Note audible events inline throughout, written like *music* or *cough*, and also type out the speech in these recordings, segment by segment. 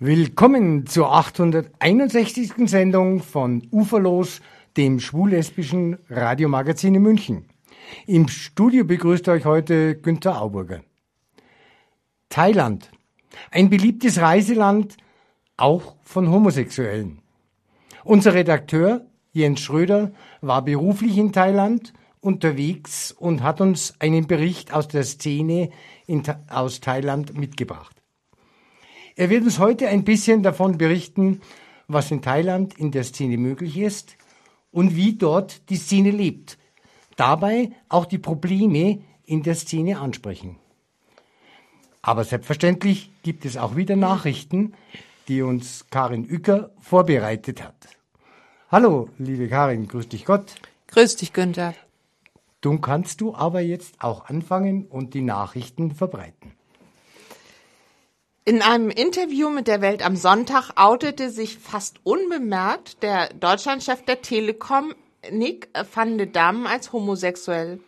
Willkommen zur 861. Sendung von Uferlos, dem schwul-lesbischen Radiomagazin in München. Im Studio begrüßt euch heute Günther Auburger. Thailand. Ein beliebtes Reiseland, auch von Homosexuellen. Unser Redakteur Jens Schröder war beruflich in Thailand unterwegs und hat uns einen Bericht aus der Szene in, aus Thailand mitgebracht. Er wird uns heute ein bisschen davon berichten, was in Thailand in der Szene möglich ist und wie dort die Szene lebt. Dabei auch die Probleme in der Szene ansprechen. Aber selbstverständlich gibt es auch wieder Nachrichten, die uns Karin Ücker vorbereitet hat. Hallo, liebe Karin, grüß dich Gott. Grüß dich, Günther. Nun kannst du aber jetzt auch anfangen und die Nachrichten verbreiten. In einem Interview mit der Welt am Sonntag outete sich fast unbemerkt der Deutschlandchef der Telekom, Nick van de Dam, als homosexuell.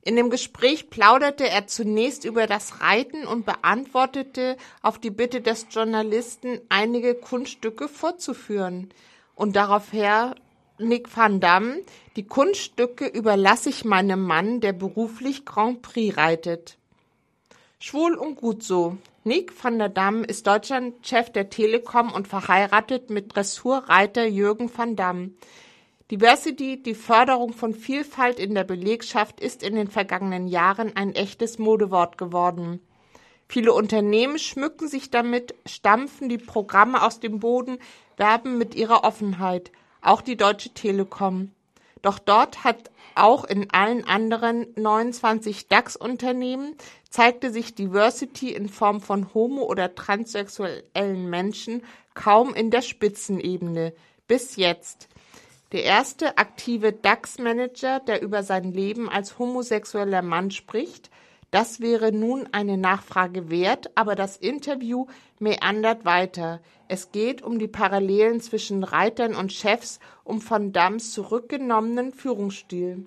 In dem Gespräch plauderte er zunächst über das Reiten und beantwortete auf die Bitte des Journalisten, einige Kunststücke vorzuführen. Und daraufher Nick van Damme, die Kunststücke überlasse ich meinem Mann, der beruflich Grand Prix reitet. Schwul und gut so. Nick van der Damme ist Deutschlandchef der Telekom und verheiratet mit Dressurreiter Jürgen van Damme. Diversity, die Förderung von Vielfalt in der Belegschaft, ist in den vergangenen Jahren ein echtes Modewort geworden. Viele Unternehmen schmücken sich damit, stampfen die Programme aus dem Boden, werben mit ihrer Offenheit auch die Deutsche Telekom. Doch dort hat auch in allen anderen 29 DAX-Unternehmen zeigte sich Diversity in Form von homo- oder transsexuellen Menschen kaum in der Spitzenebene. Bis jetzt. Der erste aktive DAX-Manager, der über sein Leben als homosexueller Mann spricht, das wäre nun eine Nachfrage wert, aber das Interview meandert weiter. Es geht um die Parallelen zwischen Reitern und Chefs, um Van Dams zurückgenommenen Führungsstil.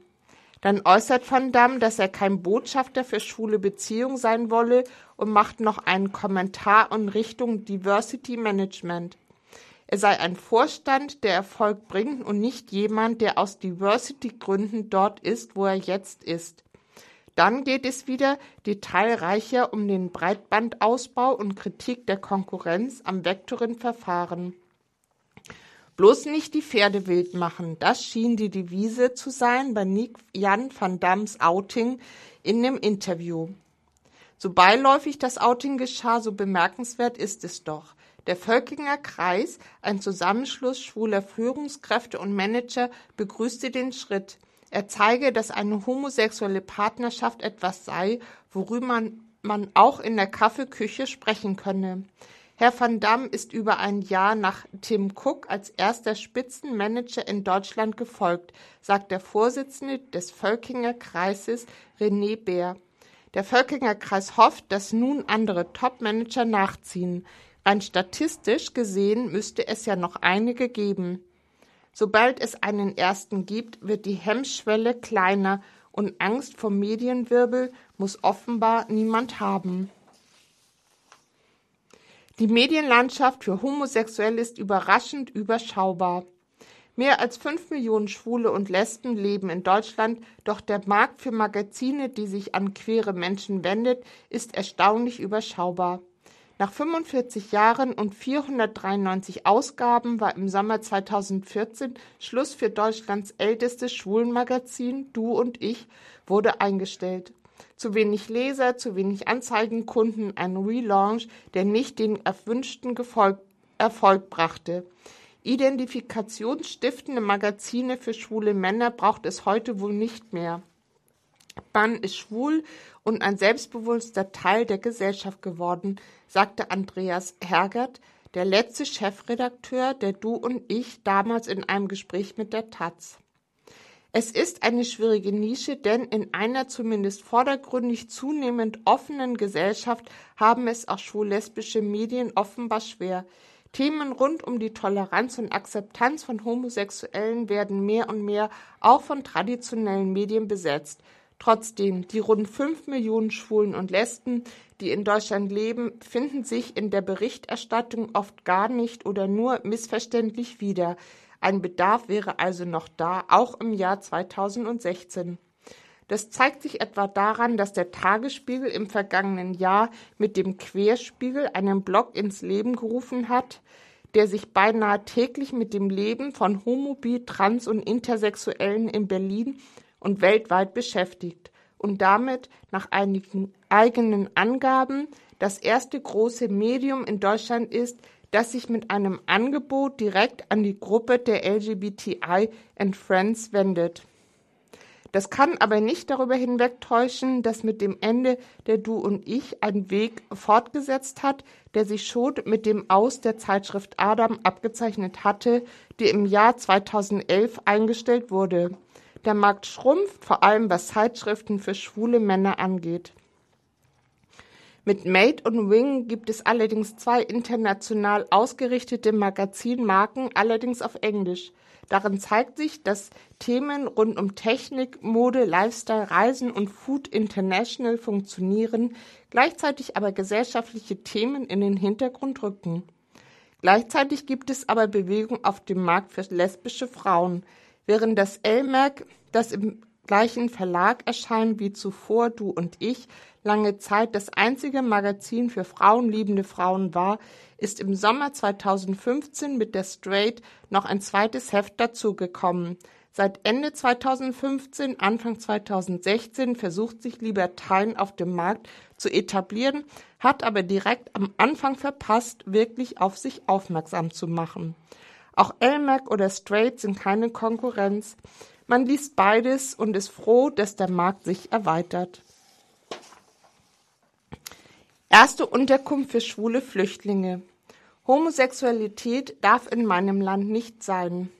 Dann äußert Van Damme, dass er kein Botschafter für schwule Beziehungen sein wolle und macht noch einen Kommentar in Richtung Diversity Management. Er sei ein Vorstand, der Erfolg bringt und nicht jemand, der aus Diversity-Gründen dort ist, wo er jetzt ist. Dann geht es wieder detailreicher um den Breitbandausbau und Kritik der Konkurrenz am Vectoring-Verfahren. Bloß nicht die Pferde wild machen, das schien die Devise zu sein bei Nick Jan van Dams Outing in dem Interview. So beiläufig das Outing geschah, so bemerkenswert ist es doch. Der Völkinger Kreis, ein Zusammenschluss schwuler Führungskräfte und Manager, begrüßte den Schritt. Er zeige, dass eine homosexuelle Partnerschaft etwas sei, worüber man, auch in der Kaffeeküche sprechen könne. Herr van Damme ist über ein Jahr nach Tim Cook als erster Spitzenmanager in Deutschland gefolgt, sagt der Vorsitzende des Völkinger Kreises René Bär. Der Völkinger Kreis hofft, dass nun andere Topmanager nachziehen. Rein statistisch gesehen müsste es ja noch einige geben. Sobald es einen ersten gibt, wird die Hemmschwelle kleiner und Angst vor Medienwirbel muss offenbar niemand haben. Die Medienlandschaft für Homosexuelle ist überraschend überschaubar. Mehr als fünf Millionen Schwule und Lesben leben in Deutschland, doch der Markt für Magazine, die sich an queere Menschen wendet, ist erstaunlich überschaubar. Nach 45 Jahren und 493 Ausgaben war im Sommer 2014 Schluss für Deutschlands ältestes Schwulenmagazin Du und ich wurde eingestellt. Zu wenig Leser, zu wenig Anzeigenkunden, ein Relaunch, der nicht den erwünschten Gefolg Erfolg brachte. Identifikationsstiftende Magazine für schwule Männer braucht es heute wohl nicht mehr. Man ist schwul und ein selbstbewusster Teil der Gesellschaft geworden, sagte Andreas Hergert, der letzte Chefredakteur der Du und ich damals in einem Gespräch mit der Taz. Es ist eine schwierige Nische, denn in einer zumindest vordergründig zunehmend offenen Gesellschaft haben es auch schwul-lesbische Medien offenbar schwer. Themen rund um die Toleranz und Akzeptanz von Homosexuellen werden mehr und mehr auch von traditionellen Medien besetzt. Trotzdem, die rund fünf Millionen Schwulen und Lesben, die in Deutschland leben, finden sich in der Berichterstattung oft gar nicht oder nur missverständlich wieder. Ein Bedarf wäre also noch da, auch im Jahr 2016. Das zeigt sich etwa daran, dass der Tagesspiegel im vergangenen Jahr mit dem Querspiegel einen Blog ins Leben gerufen hat, der sich beinahe täglich mit dem Leben von Homo, Bi, Trans und Intersexuellen in Berlin und weltweit beschäftigt und damit nach einigen eigenen Angaben das erste große Medium in Deutschland ist, das sich mit einem Angebot direkt an die Gruppe der LGBTI and Friends wendet. Das kann aber nicht darüber hinwegtäuschen, dass mit dem Ende der Du und Ich ein Weg fortgesetzt hat, der sich schon mit dem Aus der Zeitschrift Adam abgezeichnet hatte, die im Jahr 2011 eingestellt wurde. Der Markt schrumpft, vor allem was Zeitschriften für schwule Männer angeht. Mit Made und Wing gibt es allerdings zwei international ausgerichtete Magazinmarken, allerdings auf Englisch. Darin zeigt sich, dass Themen rund um Technik, Mode, Lifestyle, Reisen und Food International funktionieren, gleichzeitig aber gesellschaftliche Themen in den Hintergrund rücken. Gleichzeitig gibt es aber Bewegung auf dem Markt für lesbische Frauen, während das LMAC, das im gleichen Verlag erscheint wie zuvor Du und ich, lange Zeit das einzige Magazin für frauenliebende Frauen war, ist im Sommer 2015 mit der Straight noch ein zweites Heft dazugekommen. Seit Ende 2015, Anfang 2016 versucht sich Libertine auf dem Markt zu etablieren, hat aber direkt am Anfang verpasst, wirklich auf sich aufmerksam zu machen. Auch LMAC oder Straight sind keine Konkurrenz. Man liest beides und ist froh, dass der Markt sich erweitert. Erste Unterkunft für schwule Flüchtlinge. Homosexualität darf in meinem Land nicht sein.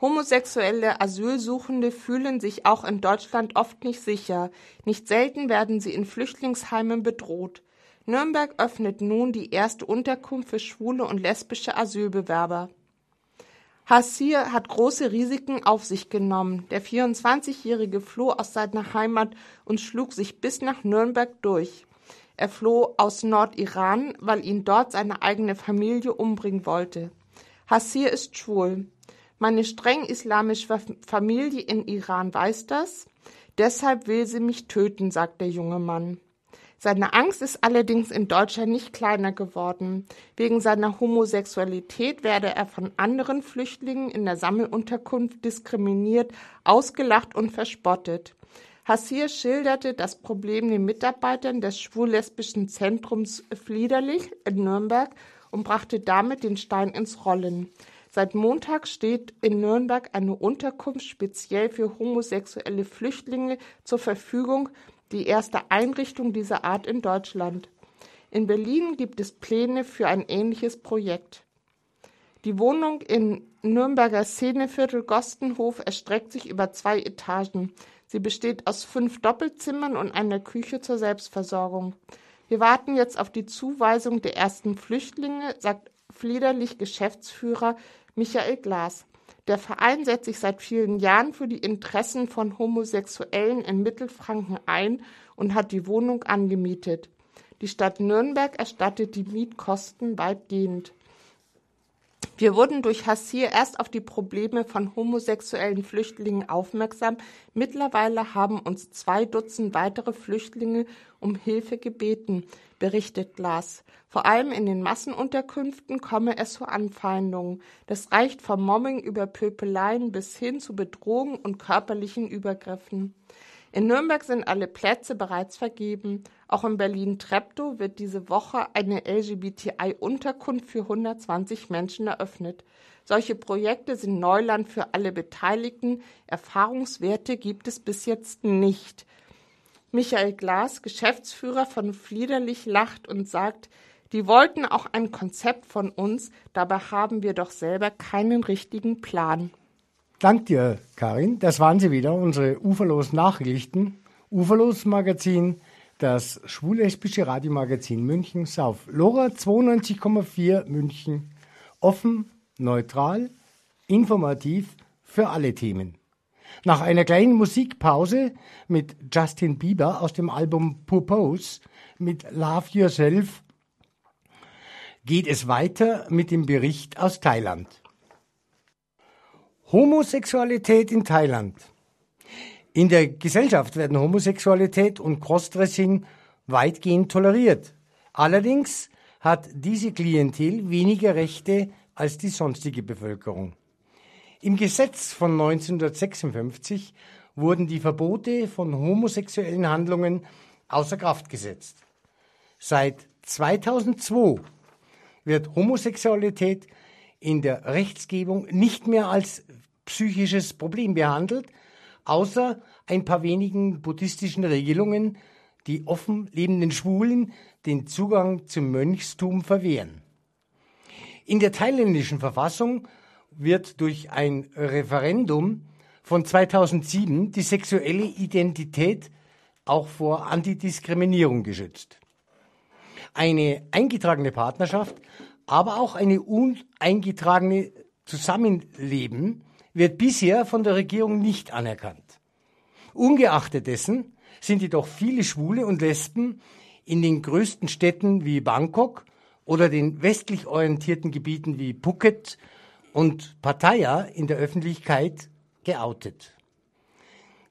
Homosexuelle Asylsuchende fühlen sich auch in Deutschland oft nicht sicher. Nicht selten werden sie in Flüchtlingsheimen bedroht. Nürnberg öffnet nun die erste Unterkunft für schwule und lesbische Asylbewerber. Hassir hat große Risiken auf sich genommen. Der 24-Jährige floh aus seiner Heimat und schlug sich bis nach Nürnberg durch. Er floh aus Nordiran, weil ihn dort seine eigene Familie umbringen wollte. Hassir ist schwul. Meine streng islamische Familie in Iran weiß das. Deshalb will sie mich töten, sagt der junge Mann. Seine Angst ist allerdings in Deutschland nicht kleiner geworden. Wegen seiner Homosexualität werde er von anderen Flüchtlingen in der Sammelunterkunft diskriminiert, ausgelacht und verspottet. Hassir schilderte das Problem den Mitarbeitern des schwul-lesbischen Zentrums Fliederlich in Nürnberg und brachte damit den Stein ins Rollen. Seit Montag steht in Nürnberg eine Unterkunft speziell für homosexuelle Flüchtlinge zur Verfügung, die erste Einrichtung dieser Art in Deutschland. In Berlin gibt es Pläne für ein ähnliches Projekt. Die Wohnung in Nürnberger Szeneviertel Gostenhof erstreckt sich über zwei Etagen. Sie besteht aus fünf Doppelzimmern und einer Küche zur Selbstversorgung. Wir warten jetzt auf die Zuweisung der ersten Flüchtlinge, sagt Fliederlich Geschäftsführer Michael Glas. Der Verein setzt sich seit vielen Jahren für die Interessen von Homosexuellen in Mittelfranken ein und hat die Wohnung angemietet. Die Stadt Nürnberg erstattet die Mietkosten weitgehend. Wir wurden durch Hassir erst auf die Probleme von homosexuellen Flüchtlingen aufmerksam. Mittlerweile haben uns zwei Dutzend weitere Flüchtlinge um Hilfe gebeten, berichtet Glas. Vor allem in den Massenunterkünften komme es zu Anfeindungen. Das reicht vom Mobbing über Pöpeleien bis hin zu Bedrohungen und körperlichen Übergriffen. In Nürnberg sind alle Plätze bereits vergeben. Auch in Berlin-Treptow wird diese Woche eine LGBTI-Unterkunft für 120 Menschen eröffnet. Solche Projekte sind Neuland für alle Beteiligten. Erfahrungswerte gibt es bis jetzt nicht. Michael Glas, Geschäftsführer von Fliederlich, lacht und sagt, die wollten auch ein Konzept von uns, dabei haben wir doch selber keinen richtigen Plan. Dank dir, Karin. Das waren sie wieder, unsere Uferlos Nachrichten. Uferlos Magazin, das schwul-lesbische Radiomagazin München auf LoRa 92,4 München. Offen, neutral, informativ für alle Themen. Nach einer kleinen Musikpause mit Justin Bieber aus dem Album Purpose mit Love Yourself geht es weiter mit dem Bericht aus Thailand. Homosexualität in Thailand. In der Gesellschaft werden Homosexualität und Crossdressing weitgehend toleriert. Allerdings hat diese Klientel weniger Rechte als die sonstige Bevölkerung. Im Gesetz von 1956 wurden die Verbote von homosexuellen Handlungen außer Kraft gesetzt. Seit 2002 wird Homosexualität in der Rechtsgebung nicht mehr als psychisches Problem behandelt, außer ein paar wenigen buddhistischen Regelungen, die offen lebenden Schwulen den Zugang zum Mönchstum verwehren. In der thailändischen Verfassung wird durch ein Referendum von 2007 die sexuelle Identität auch vor Antidiskriminierung geschützt. Eine eingetragene Partnerschaft, aber auch eine uneingetragene Zusammenleben wird bisher von der Regierung nicht anerkannt. Ungeachtet dessen sind jedoch viele Schwule und Lesben in den größten Städten wie Bangkok oder den westlich orientierten Gebieten wie Phuket und Pattaya in der Öffentlichkeit geoutet.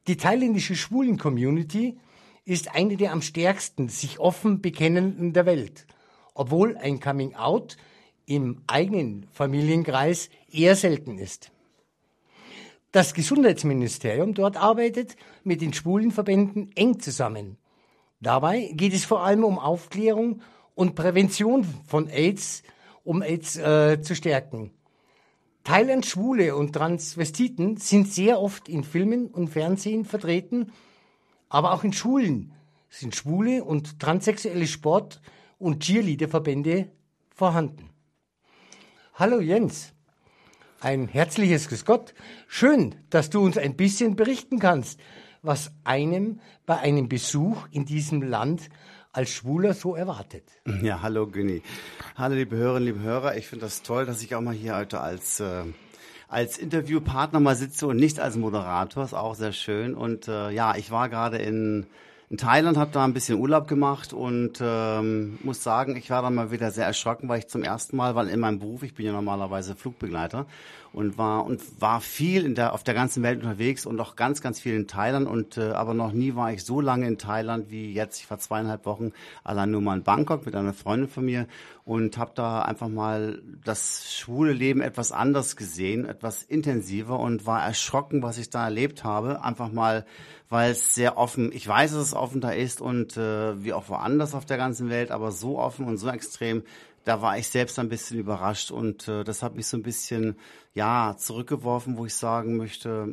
Die thailändische Schwulen-Community ist eine der am stärksten sich offen bekennenden der Welt, obwohl ein Coming-out im eigenen Familienkreis eher selten ist. Das Gesundheitsministerium dort arbeitet mit den Schwulenverbänden eng zusammen. Dabei geht es vor allem um Aufklärung und Prävention von AIDS, um AIDS äh, zu stärken. Thailands Schwule und Transvestiten sind sehr oft in Filmen und Fernsehen vertreten, aber auch in Schulen sind schwule und transsexuelle Sport- und Cheerleader-Verbände vorhanden. Hallo Jens. Ein herzliches Grüß Gott. Schön, dass du uns ein bisschen berichten kannst, was einem bei einem Besuch in diesem Land als Schwuler so erwartet. Ja, hallo Günni. Hallo liebe Hörerinnen, liebe Hörer. Ich finde das toll, dass ich auch mal hier heute als äh, als Interviewpartner mal sitze und nicht als Moderator. Ist auch sehr schön. Und äh, ja, ich war gerade in in Thailand, habe da ein bisschen Urlaub gemacht und ähm, muss sagen, ich war dann mal wieder sehr erschrocken, weil ich zum ersten Mal, weil in meinem Beruf, ich bin ja normalerweise Flugbegleiter und war und war viel in der auf der ganzen Welt unterwegs und auch ganz ganz viel in Thailand und äh, aber noch nie war ich so lange in Thailand wie jetzt. Ich war zweieinhalb Wochen allein nur mal in Bangkok mit einer Freundin von mir und habe da einfach mal das schwule Leben etwas anders gesehen, etwas intensiver und war erschrocken, was ich da erlebt habe. Einfach mal weil es sehr offen, ich weiß, dass es offen da ist und äh, wie auch woanders auf der ganzen Welt, aber so offen und so extrem, da war ich selbst ein bisschen überrascht und äh, das hat mich so ein bisschen ja zurückgeworfen, wo ich sagen möchte,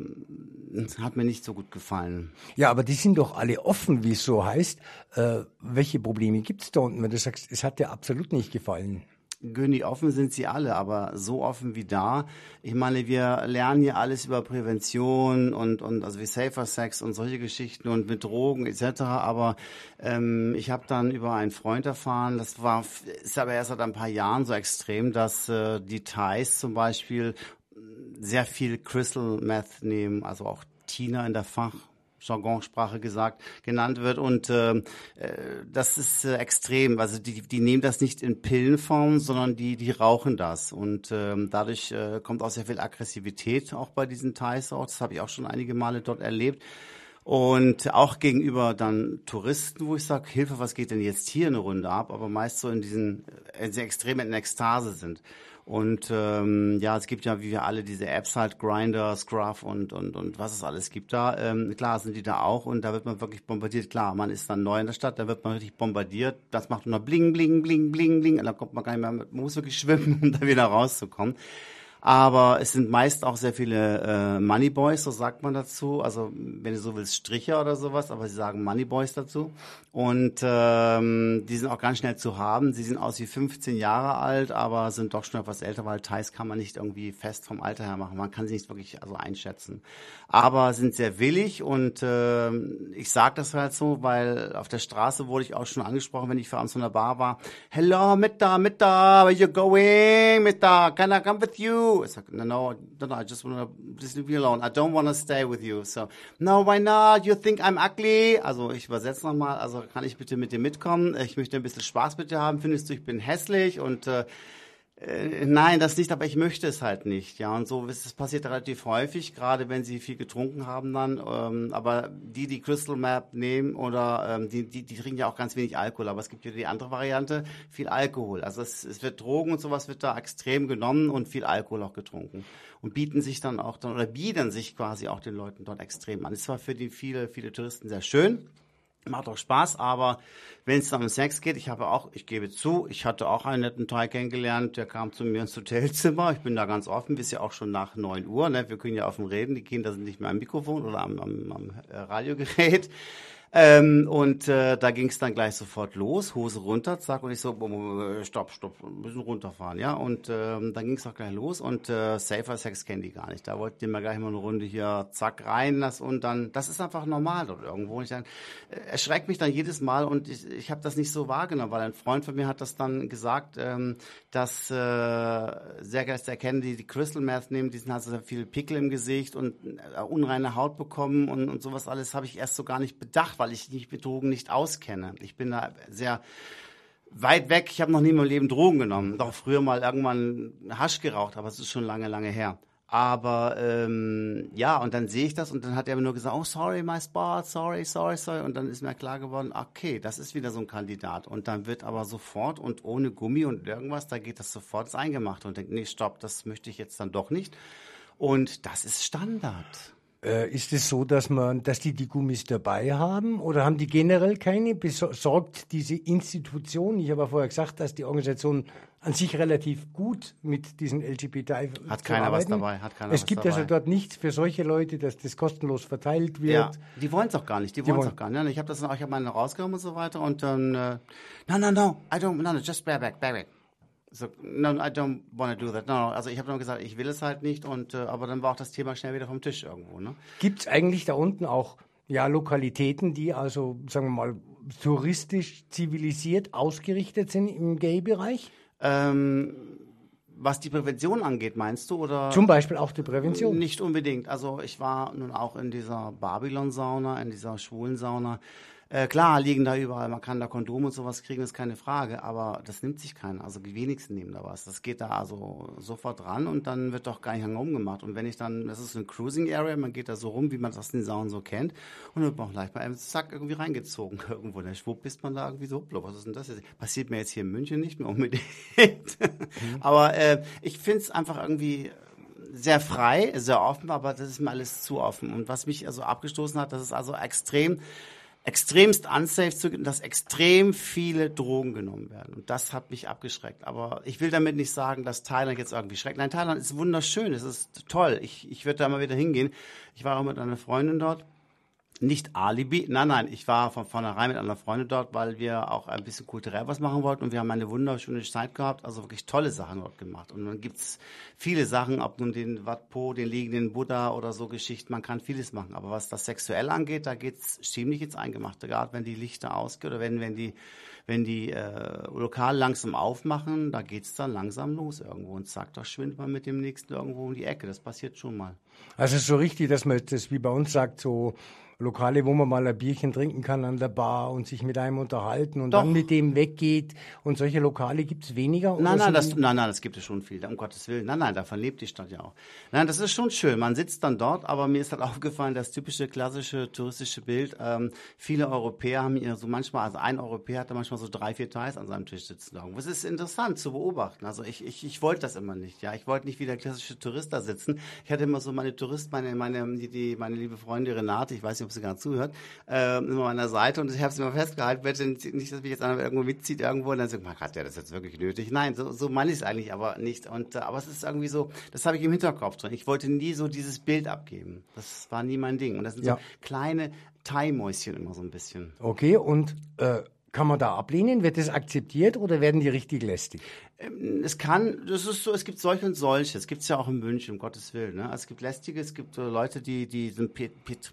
hat mir nicht so gut gefallen. Ja, aber die sind doch alle offen, wie es so heißt. Äh, welche Probleme gibt es da unten, wenn du sagst, es hat dir absolut nicht gefallen? Günni, offen sind sie alle, aber so offen wie da. Ich meine, wir lernen hier alles über Prävention und, und also wie Safer Sex und solche Geschichten und mit Drogen etc. Aber ähm, ich habe dann über einen Freund erfahren, das war ist aber erst seit ein paar Jahren so extrem, dass äh, die Thais zum Beispiel sehr viel Crystal Meth nehmen, also auch Tina in der Fach Jargonsprache gesagt, genannt wird. Und ähm, äh, das ist äh, extrem. Also die, die nehmen das nicht in Pillenform, sondern die, die rauchen das. Und ähm, dadurch äh, kommt auch sehr viel Aggressivität auch bei diesen Thais auch. Das habe ich auch schon einige Male dort erlebt. Und auch gegenüber dann Touristen, wo ich sage, Hilfe, was geht denn jetzt hier eine Runde ab? Aber meist so in diesen äh, sehr extrem in Ekstase sind. Und ähm, ja, es gibt ja, wie wir alle, diese Apps halt, Grinder, Scruff und, und, und was es alles gibt da. Ähm, klar sind die da auch und da wird man wirklich bombardiert. Klar, man ist dann neu in der Stadt, da wird man richtig bombardiert. Das macht nur bling, bling, bling, bling, bling. Und da kommt man gar nicht mehr, man muss wirklich schwimmen, *laughs* um da wieder rauszukommen. Aber es sind meist auch sehr viele äh, Moneyboys, so sagt man dazu. Also wenn du so willst, Stricher oder sowas, aber sie sagen Moneyboys dazu. Und ähm, die sind auch ganz schnell zu haben. Sie sind aus wie 15 Jahre alt, aber sind doch schon etwas älter, weil Thais kann man nicht irgendwie fest vom Alter her machen. Man kann sie nicht wirklich also einschätzen. Aber sind sehr willig und äh, ich sage das halt so, weil auf der Straße wurde ich auch schon angesprochen, wenn ich für der Bar war. Hello, Mitta, Mitta, where you going? Mitta, can I come with you? It's like, no, no, no, no I just want to just leave me alone. I don't want to stay with you. So, no, why not? You think I'm ugly? Also ich übersetze nochmal. Also kann ich bitte mit dir mitkommen? Ich möchte ein bisschen Spaß mit dir haben. Findest du, ich bin hässlich und äh, äh, nein, das nicht, aber ich möchte es halt nicht. Ja, und so ist es passiert relativ häufig, gerade wenn sie viel getrunken haben dann. Ähm, aber die, die Crystal Map nehmen oder ähm, die, die, die trinken ja auch ganz wenig Alkohol. Aber es gibt ja die andere Variante, viel Alkohol. Also es, es wird Drogen und sowas wird da extrem genommen und viel Alkohol auch getrunken. Und bieten sich dann auch dann oder bieten sich quasi auch den Leuten dort extrem an. Es war für die viele, viele Touristen sehr schön. Macht auch Spaß, aber wenn es dann um Sex geht, ich habe auch, ich gebe zu, ich hatte auch einen netten Teil kennengelernt, der kam zu mir ins Hotelzimmer. Ich bin da ganz offen, bis ja auch schon nach neun Uhr. Ne? Wir können ja offen reden, die Kinder sind nicht mehr am Mikrofon oder am, am, am äh, Radiogerät. Ähm, und äh, da ging es dann gleich sofort los, Hose runter, zack, und ich so, stopp, stopp, ein bisschen runterfahren, ja. Und ähm, dann ging es auch gleich los und äh, Safer Sex kennen die gar nicht. Da wollten die mal gleich mal eine Runde hier, zack, rein das und dann, das ist einfach normal dort irgendwo. Und ich dann, äh, erschreckt mich dann jedes Mal und ich, ich habe das nicht so wahrgenommen, weil ein Freund von mir hat das dann gesagt, ähm, dass äh, sehr geil erkennen, die die Crystal Meth nehmen, die sind halt sehr viel Pickel im Gesicht und äh, unreine Haut bekommen und, und sowas alles habe ich erst so gar nicht bedacht, weil ich mich mit Drogen nicht auskenne. Ich bin da sehr weit weg. Ich habe noch nie in meinem Leben Drogen genommen. Doch früher mal irgendwann Hasch geraucht, aber es ist schon lange, lange her. Aber ähm, ja, und dann sehe ich das und dann hat er mir nur gesagt, oh sorry, my spot, sorry, sorry, sorry. Und dann ist mir klar geworden, okay, das ist wieder so ein Kandidat. Und dann wird aber sofort und ohne Gummi und irgendwas, da geht das sofort ins Eingemachte und denkt, nee, stopp, das möchte ich jetzt dann doch nicht. Und das ist Standard. Äh, ist es so, dass man, dass die die Gummis dabei haben oder haben die generell keine? Besorgt diese Institution? Ich habe ja vorher gesagt, dass die Organisation an sich relativ gut mit diesen LGBT hat keiner arbeiten. was dabei, hat keiner Es gibt also dort nichts für solche Leute, dass das kostenlos verteilt wird. Ja, die wollen es auch gar nicht, die, die wollen es auch gar nicht. Ich habe das, ich habe meine rausgenommen und so weiter und dann, äh, no, no, no, I don't, no, no, just bear back, bear back so, no, I don't want to do that. No, no. Also ich habe dann gesagt, ich will es halt nicht und äh, aber dann war auch das Thema schnell wieder vom Tisch irgendwo. Ne? Gibt es eigentlich da unten auch ja Lokalitäten, die also sagen wir mal touristisch zivilisiert ausgerichtet sind im Gay-Bereich? Ähm, was die Prävention angeht, meinst du? Oder Zum Beispiel auch die Prävention? Nicht unbedingt. Also ich war nun auch in dieser Babylon-Sauna, in dieser schwulen Sauna. Äh, klar liegen da überall, man kann da Kondome und sowas kriegen, ist keine Frage, aber das nimmt sich keiner. Also die wenigsten nehmen da was. Das geht da also sofort ran und dann wird doch gar nicht lange umgemacht. Und wenn ich dann, das ist eine Cruising Area, man geht da so rum, wie man das in den Saunen so kennt, und dann wird man auch leicht bei einem Zack irgendwie reingezogen *laughs* irgendwo. Der Schwupp bist man da irgendwie so, was ist denn das jetzt? Passiert mir jetzt hier in München nicht mehr unbedingt. Mhm. *laughs* aber äh, ich finde es einfach irgendwie sehr frei, sehr offen, aber das ist mir alles zu offen. Und was mich also abgestoßen hat, das ist also extrem extremst unsafe zugeben, dass extrem viele Drogen genommen werden. Und das hat mich abgeschreckt. Aber ich will damit nicht sagen, dass Thailand jetzt irgendwie schreckt. Nein, Thailand ist wunderschön, es ist toll. Ich, ich würde da mal wieder hingehen. Ich war auch mit einer Freundin dort nicht Alibi. Nein, nein, ich war von vornherein mit einer Freundin dort, weil wir auch ein bisschen kulturell was machen wollten und wir haben eine wunderschöne Zeit gehabt, also wirklich tolle Sachen dort gemacht. Und dann gibt's viele Sachen, ob nun den Wat Po, den liegenden Buddha oder so Geschichten, man kann vieles machen. Aber was das sexuell angeht, da geht's ziemlich ins Eingemachte, gerade wenn die Lichter ausgehen oder wenn, wenn die wenn die äh, lokal langsam aufmachen, da geht's dann langsam los irgendwo und zack, da schwindet man mit dem nächsten irgendwo um die Ecke. Das passiert schon mal. Also so richtig, dass man das wie bei uns sagt, so Lokale, wo man mal ein Bierchen trinken kann an der Bar und sich mit einem unterhalten und Doch. dann mit dem weggeht. Und solche Lokale gibt es weniger? Nein, nein, das, nein, nein, das gibt es schon viel, um Gottes Willen. Nein, nein, davon lebt die Stadt ja auch. Nein, das ist schon schön. Man sitzt dann dort, aber mir ist halt *laughs* aufgefallen, das typische klassische touristische Bild. Ähm, viele Europäer haben hier so manchmal, also ein Europäer hatte manchmal so drei, vier Thais an seinem Tisch sitzen. Das ist interessant zu beobachten. Also ich, ich, ich wollte das immer nicht. Ja, ich wollte nicht wie der klassische Tourist da sitzen. Ich hatte immer so meine Tourist, meine, meine, die, die, meine liebe Freundin Renate, ich weiß nicht, ob sie gerade zuhört, äh, immer an der Seite und ich habe es immer festgehalten, bitte nicht, dass mich jetzt einer irgendwo mitzieht irgendwo und dann sagt man, hat der das jetzt wirklich nötig? Nein, so, so meine ich es eigentlich aber nicht. Und äh, aber es ist irgendwie so, das habe ich im Hinterkopf drin. Ich wollte nie so dieses Bild abgeben. Das war nie mein Ding. Und das sind ja. so kleine Thai-Mäuschen immer so ein bisschen. Okay, und äh, kann man da ablehnen? Wird das akzeptiert oder werden die richtig lästig? Es kann, das ist so, es gibt solche und solche. Es gibt es ja auch in München, um Gottes Willen. Ne? Es gibt lästige, es gibt Leute, die, die sind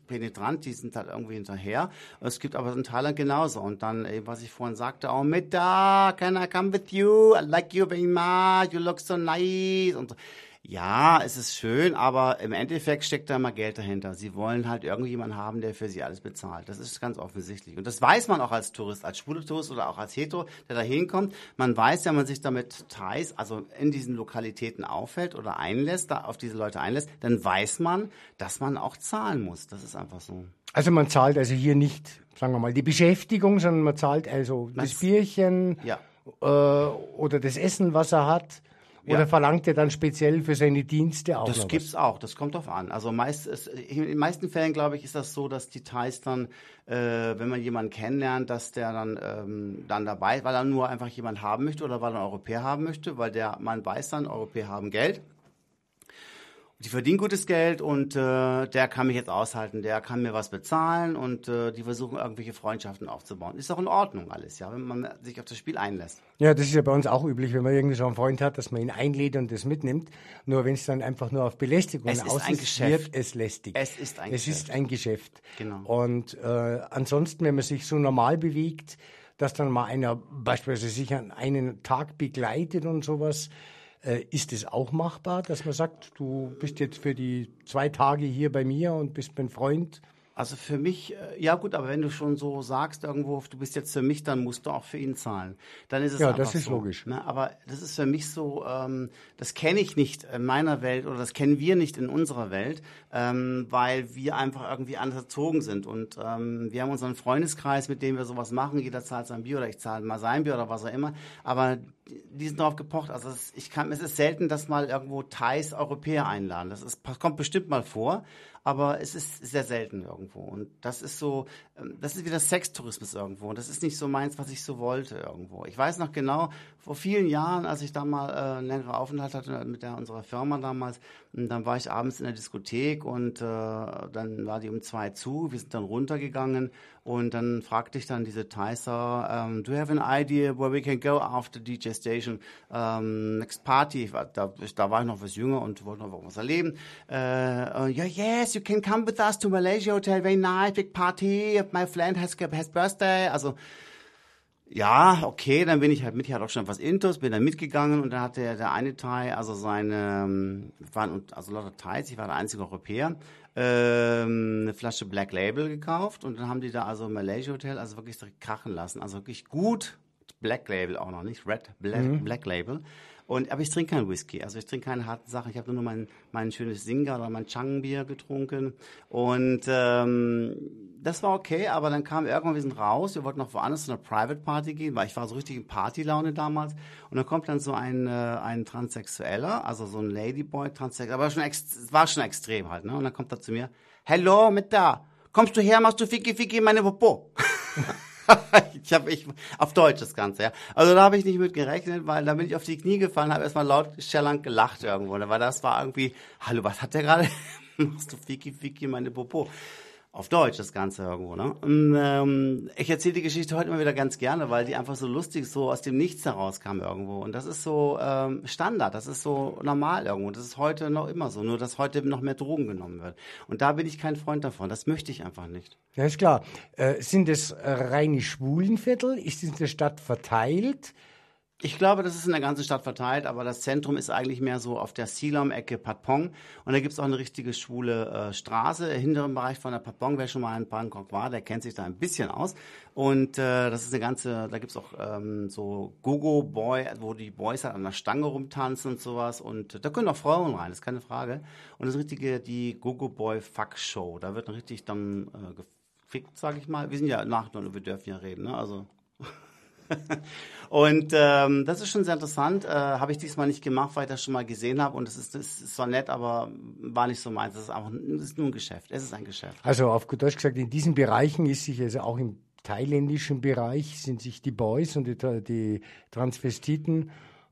penetrant, die sind halt irgendwie hinterher. Es gibt aber in Thailand genauso. Und dann, eben, was ich vorhin sagte, oh, Mittag, can I come with you? I like you very much, you look so nice. Und so ja, es ist schön, aber im Endeffekt steckt da immer Geld dahinter. Sie wollen halt irgendjemanden haben, der für sie alles bezahlt. Das ist ganz offensichtlich. Und das weiß man auch als Tourist, als schwule Tourist oder auch als Hetero, der da hinkommt. Man weiß, wenn man sich damit Thais, also in diesen Lokalitäten auffällt oder einlässt, da auf diese Leute einlässt, dann weiß man, dass man auch zahlen muss. Das ist einfach so. Also man zahlt also hier nicht, sagen wir mal, die Beschäftigung, sondern man zahlt also das Bierchen ja. äh, oder das Essen, was er hat oder ja. verlangt er dann speziell für seine Dienste auch? Das gibt's was? auch, das kommt drauf an. Also meist ist, in den meisten Fällen, glaube ich, ist das so, dass die Thais dann, äh, wenn man jemanden kennenlernt, dass der dann, ähm, dann dabei, weil er nur einfach jemanden haben möchte oder weil er einen Europäer haben möchte, weil der man weiß dann, Europäer haben Geld die verdienen gutes Geld und äh, der kann mich jetzt aushalten, der kann mir was bezahlen und äh, die versuchen irgendwelche Freundschaften aufzubauen. Ist auch in Ordnung alles, ja, wenn man sich auf das Spiel einlässt. Ja, das ist ja bei uns auch üblich, wenn man irgendwie so einen Freund hat, dass man ihn einlädt und das mitnimmt. Nur wenn es dann einfach nur auf Belästigung es aus ist, wird es lästig. Es ist ein es Geschäft. ist ein Geschäft. Genau. Und äh, ansonsten, wenn man sich so normal bewegt, dass dann mal einer beispielsweise sich an einen Tag begleitet und sowas, äh, ist es auch machbar, dass man sagt, du bist jetzt für die zwei Tage hier bei mir und bist mein Freund? Also für mich, äh, ja gut, aber wenn du schon so sagst irgendwo, du bist jetzt für mich, dann musst du auch für ihn zahlen. Dann ist es ja, das ist so, logisch. Ne? Aber das ist für mich so, ähm, das kenne ich nicht in meiner Welt oder das kennen wir nicht in unserer Welt, ähm, weil wir einfach irgendwie anders erzogen sind und ähm, wir haben unseren Freundeskreis, mit dem wir sowas machen. Jeder zahlt sein Bier oder ich zahle mal sein Bier oder was auch immer. Aber die sind darauf gepocht. Also es, ich kann, es ist selten, dass mal irgendwo Thais Europäer einladen. Das ist, kommt bestimmt mal vor aber es ist sehr selten irgendwo. Und das ist so, ähm, das ist wieder Sextourismus irgendwo. Und das ist nicht so meins, was ich so wollte irgendwo. Ich weiß noch genau, vor vielen Jahren, als ich da mal äh, einen längeren Aufenthalt hatte mit der, unserer Firma damals, dann war ich abends in der Diskothek und äh, dann war die um zwei zu. Wir sind dann runtergegangen und dann fragte ich dann diese Thaiser, um, do you have an idea where we can go after DJ Station? Um, next party. War, da, da, war ich noch was jünger und wollte noch was erleben. Uh, uh, yeah, yes, you can come with us to Malaysia Hotel. Very nice, big party. My friend has, has birthday. Also, ja, okay, dann bin ich halt mit, ich hatte auch schon was Intos, bin dann mitgegangen und dann hat der, der eine Thai, also seine, ähm, waren also lauter Thais, ich war der einzige Europäer, ähm, eine Flasche Black Label gekauft und dann haben die da also im Malaysia Hotel also wirklich direkt krachen lassen. Also wirklich gut Black Label auch noch, nicht Red Black, mhm. Black Label. Und, aber ich trinke keinen Whisky, also ich trinke keine harten Sachen. Ich habe nur mein, mein schönes Singa oder mein Chang-Bier getrunken. Und ähm, das war okay, aber dann kam irgendwann, wir sind raus, wir wollten noch woanders zu einer Private Party gehen, weil ich war so richtig in Partylaune damals. Und dann kommt dann so ein, äh, ein Transsexueller, also so ein Ladyboy, Transsexueller, aber schon ex war schon extrem halt. Ne? Und dann kommt er zu mir, Hello, mit da, kommst du her, machst du Ficky Ficky meine Popo. *laughs* *laughs* ich habe ich auf Deutsch das Ganze, ja. Also da habe ich nicht mit gerechnet, weil da bin ich auf die Knie gefallen, habe erstmal laut schellernd gelacht irgendwo, weil das war irgendwie, hallo, was hat der gerade? *laughs* Machst du Fiki Fiki meine Popo? Auf Deutsch das Ganze irgendwo. Ne? Und, ähm, ich erzähle die Geschichte heute immer wieder ganz gerne, weil die einfach so lustig so aus dem Nichts herauskam irgendwo. Und das ist so ähm, Standard, das ist so normal irgendwo. Das ist heute noch immer so, nur dass heute noch mehr Drogen genommen wird. Und da bin ich kein Freund davon. Das möchte ich einfach nicht. Ja, ist klar. Äh, sind es reine Schwulenviertel? Ist in der Stadt verteilt? Ich glaube, das ist in der ganzen Stadt verteilt, aber das Zentrum ist eigentlich mehr so auf der Silom-Ecke Patpong. Und da gibt es auch eine richtige schwule äh, Straße. Im hinteren Bereich von der Patpong, wer schon mal in Bangkok war, der kennt sich da ein bisschen aus. Und äh, das ist eine ganze, da gibt es auch ähm, so Gogo-Boy, wo die Boys halt an der Stange rumtanzen und sowas. Und da können auch Frauen rein, ist keine Frage. Und das richtige, die Gogo-Boy-Fuck-Show. Da wird richtig dann äh, gefickt, sag ich mal. Wir sind ja nach und wir dürfen ja reden, ne? Also *laughs* und ähm, das ist schon sehr interessant. Äh, habe ich diesmal nicht gemacht, weil ich das schon mal gesehen habe. Und es ist, ist zwar nett, aber war nicht so meins. Das ist einfach das ist nur ein Geschäft. Es ist ein Geschäft. Also auf gut Deutsch gesagt, in diesen Bereichen ist sich also auch im thailändischen Bereich sind sich die Boys und die, die Transvestiten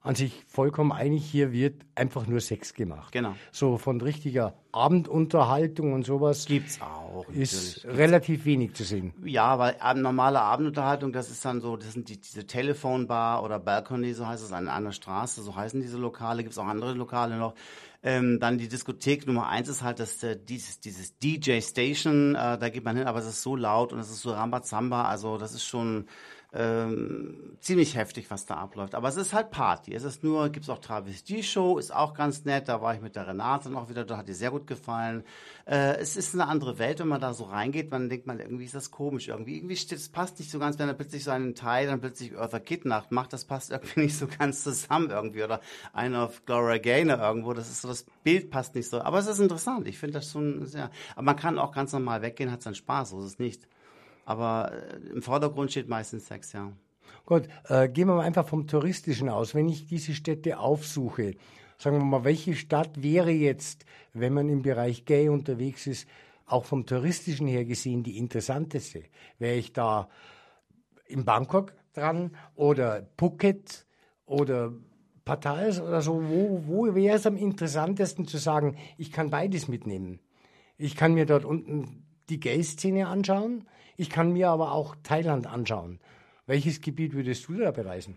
an sich vollkommen einig, hier wird einfach nur Sex gemacht. Genau. So von richtiger Abendunterhaltung und sowas Gibt's auch. ist natürlich. relativ wenig zu sehen. Ja, weil normale Abendunterhaltung, das ist dann so, das sind die, diese Telefonbar oder Balcony, so heißt es, an einer Straße, so heißen diese Lokale, gibt's auch andere Lokale noch. Ähm, dann die Diskothek Nummer eins ist halt das, äh, dieses, dieses DJ Station, äh, da geht man hin, aber es ist so laut und es ist so Rambazamba, also das ist schon ähm, ziemlich heftig, was da abläuft. Aber es ist halt Party. Es ist nur, gibt's auch Travestie-Show, ist auch ganz nett. Da war ich mit der Renate noch wieder, da hat dir sehr gut gefallen. Äh, es ist eine andere Welt, wenn man da so reingeht. Man denkt man, irgendwie ist das komisch. Irgendwie, irgendwie steht, es passt nicht so ganz, wenn er plötzlich so einen Teil, dann plötzlich Eartha Kitt Nacht macht. Das passt irgendwie *laughs* nicht so ganz zusammen irgendwie. Oder einer auf Gloria Gaynor irgendwo. Das ist so, das Bild passt nicht so. Aber es ist interessant. Ich finde das schon sehr, aber man kann auch ganz normal weggehen, hat seinen Spaß. So ist es nicht. Aber äh, im Vordergrund steht meistens Sex, ja. Gut, äh, gehen wir mal einfach vom Touristischen aus. Wenn ich diese Städte aufsuche, sagen wir mal, welche Stadt wäre jetzt, wenn man im Bereich Gay unterwegs ist, auch vom Touristischen her gesehen die interessanteste? Wäre ich da in Bangkok dran oder Phuket oder Pattaya oder so? Wo, wo wäre es am interessantesten zu sagen, ich kann beides mitnehmen? Ich kann mir dort unten die Gay-Szene anschauen, ich kann mir aber auch Thailand anschauen. Welches Gebiet würdest du da bereisen?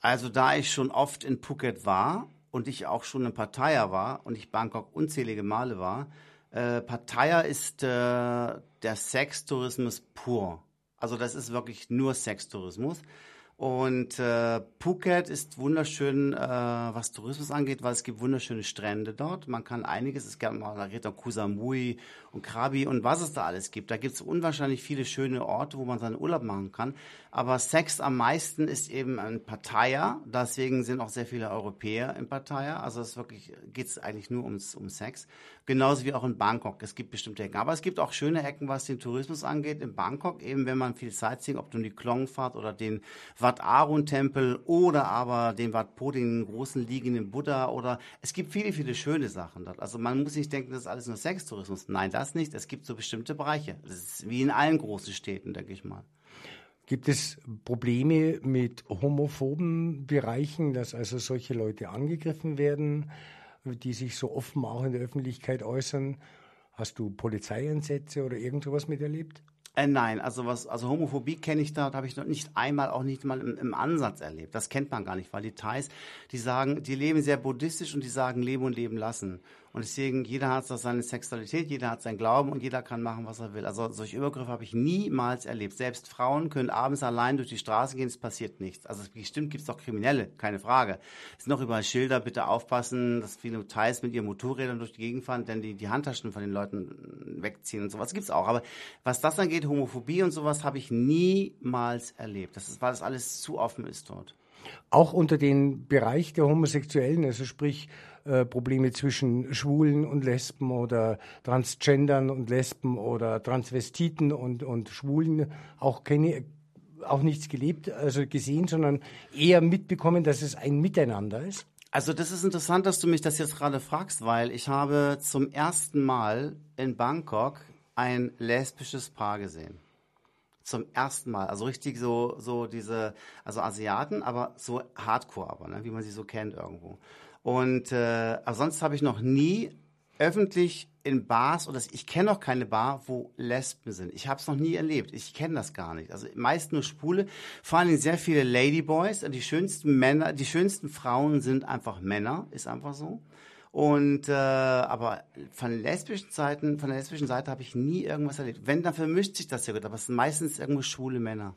Also da ich schon oft in Phuket war und ich auch schon in Pattaya war und ich Bangkok unzählige Male war, äh, Pattaya ist äh, der Sextourismus pur. Also das ist wirklich nur Sextourismus. Und äh, Phuket ist wunderschön, äh, was Tourismus angeht, weil es gibt wunderschöne Strände dort. Man kann einiges, es gibt mal da geht auch Koh und Krabi und was es da alles gibt. Da gibt es unwahrscheinlich viele schöne Orte, wo man seinen Urlaub machen kann. Aber Sex am meisten ist eben in Pattaya. Deswegen sind auch sehr viele Europäer in Pattaya. Also es wirklich geht es eigentlich nur ums um Sex. Genauso wie auch in Bangkok. Es gibt bestimmte Ecken. Aber es gibt auch schöne Ecken, was den Tourismus angeht. In Bangkok eben, wenn man viel Sightseeing, ob nun die Klong fahrt oder den Wat Arun Tempel oder aber den Wat Po, den großen liegenden Buddha oder es gibt viele, viele schöne Sachen dort. Also man muss nicht denken, das ist alles nur Sextourismus. Nein, das nicht. Es gibt so bestimmte Bereiche. Das ist wie in allen großen Städten, denke ich mal. Gibt es Probleme mit homophoben Bereichen, dass also solche Leute angegriffen werden, die sich so offen auch in der Öffentlichkeit äußern? Hast du Polizeieinsätze oder irgend sowas miterlebt? Äh, nein, also was, also Homophobie kenne ich da, habe ich noch nicht einmal, auch nicht mal im, im Ansatz erlebt. Das kennt man gar nicht, weil die Thais, die sagen, die leben sehr buddhistisch und die sagen leben und leben lassen. Und deswegen, jeder hat seine Sexualität, jeder hat seinen Glauben und jeder kann machen, was er will. Also solche Übergriffe habe ich niemals erlebt. Selbst Frauen können abends allein durch die Straße gehen, es passiert nichts. Also bestimmt gibt es auch Kriminelle, keine Frage. Es sind noch überall Schilder, bitte aufpassen, dass viele Thais mit ihren Motorrädern durch die Gegend fahren, denn die, die Handtaschen von den Leuten wegziehen und sowas gibt's auch. Aber was das angeht, Homophobie und sowas, habe ich niemals erlebt. Das ist, weil das alles zu offen ist dort. Auch unter den Bereich der Homosexuellen, also sprich äh, Probleme zwischen Schwulen und Lesben oder Transgendern und Lesben oder Transvestiten und, und Schwulen auch keine, auch nichts gelebt, also gesehen, sondern eher mitbekommen, dass es ein Miteinander ist. Also das ist interessant, dass du mich das jetzt gerade fragst, weil ich habe zum ersten Mal in Bangkok ein lesbisches Paar gesehen. Zum ersten Mal, also richtig so so diese, also Asiaten, aber so Hardcore, aber ne, wie man sie so kennt irgendwo. Und äh, aber sonst habe ich noch nie öffentlich in Bars oder ich kenne auch keine Bar, wo Lesben sind. Ich habe es noch nie erlebt. Ich kenne das gar nicht. Also meist nur Spule. Vor allem sehr viele Ladyboys. Die schönsten Männer, die schönsten Frauen sind einfach Männer, ist einfach so. Und äh, aber von lesbischen Seiten, von der lesbischen Seite habe ich nie irgendwas erlebt. Wenn, dann vermischt sich das ja gut, aber es sind meistens irgendwo schwule Männer.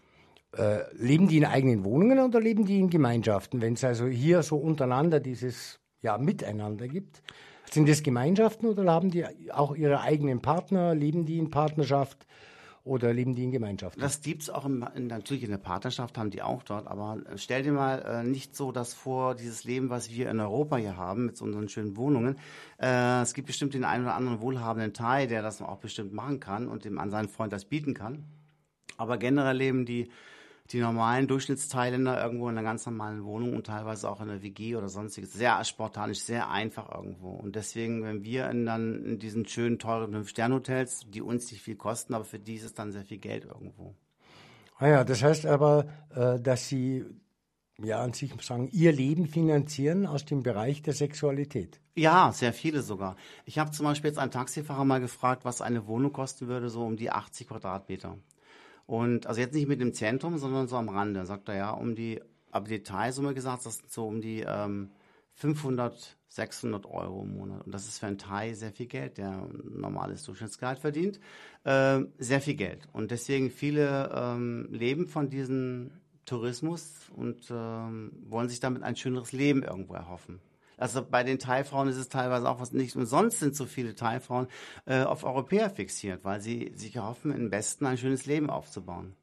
Äh, leben die in eigenen Wohnungen oder leben die in Gemeinschaften? Wenn es also hier so untereinander dieses ja, Miteinander gibt, sind das Gemeinschaften oder haben die auch ihre eigenen Partner? Leben die in Partnerschaft oder leben die in Gemeinschaften? Das gibt's auch im, in, natürlich in der Partnerschaft haben die auch dort, aber äh, stell dir mal äh, nicht so das vor, dieses Leben, was wir in Europa hier haben mit unseren schönen Wohnungen. Äh, es gibt bestimmt den einen oder anderen wohlhabenden Thai, der das auch bestimmt machen kann und dem an seinen Freund das bieten kann. Aber generell leben die die normalen Durchschnittsthailänder irgendwo in einer ganz normalen Wohnung und teilweise auch in einer WG oder sonstiges. Sehr spartanisch, sehr einfach irgendwo. Und deswegen, wenn wir in dann in diesen schönen, teuren Fünf-Sterne-Hotels, die uns nicht viel kosten, aber für die ist es dann sehr viel Geld irgendwo. Ah ja, das heißt aber, äh, dass sie ja, an sich sagen, ihr Leben finanzieren aus dem Bereich der Sexualität? Ja, sehr viele sogar. Ich habe zum Beispiel jetzt einen Taxifahrer mal gefragt, was eine Wohnung kosten würde, so um die 80 Quadratmeter. Und also jetzt nicht mit dem Zentrum, sondern so am Rande. Sagt er ja, um die, aber Detailsumme gesagt, das sind so um die ähm, 500, 600 Euro im Monat. Und das ist für einen Thai sehr viel Geld, der ein normales Durchschnittsgehalt verdient. Äh, sehr viel Geld. Und deswegen viele ähm, leben von diesem Tourismus und ähm, wollen sich damit ein schöneres Leben irgendwo erhoffen. Also bei den Thai-Frauen ist es teilweise auch was nicht umsonst sind so viele Thai-Frauen äh, auf Europäer fixiert, weil sie sich erhoffen, im Westen ein schönes Leben aufzubauen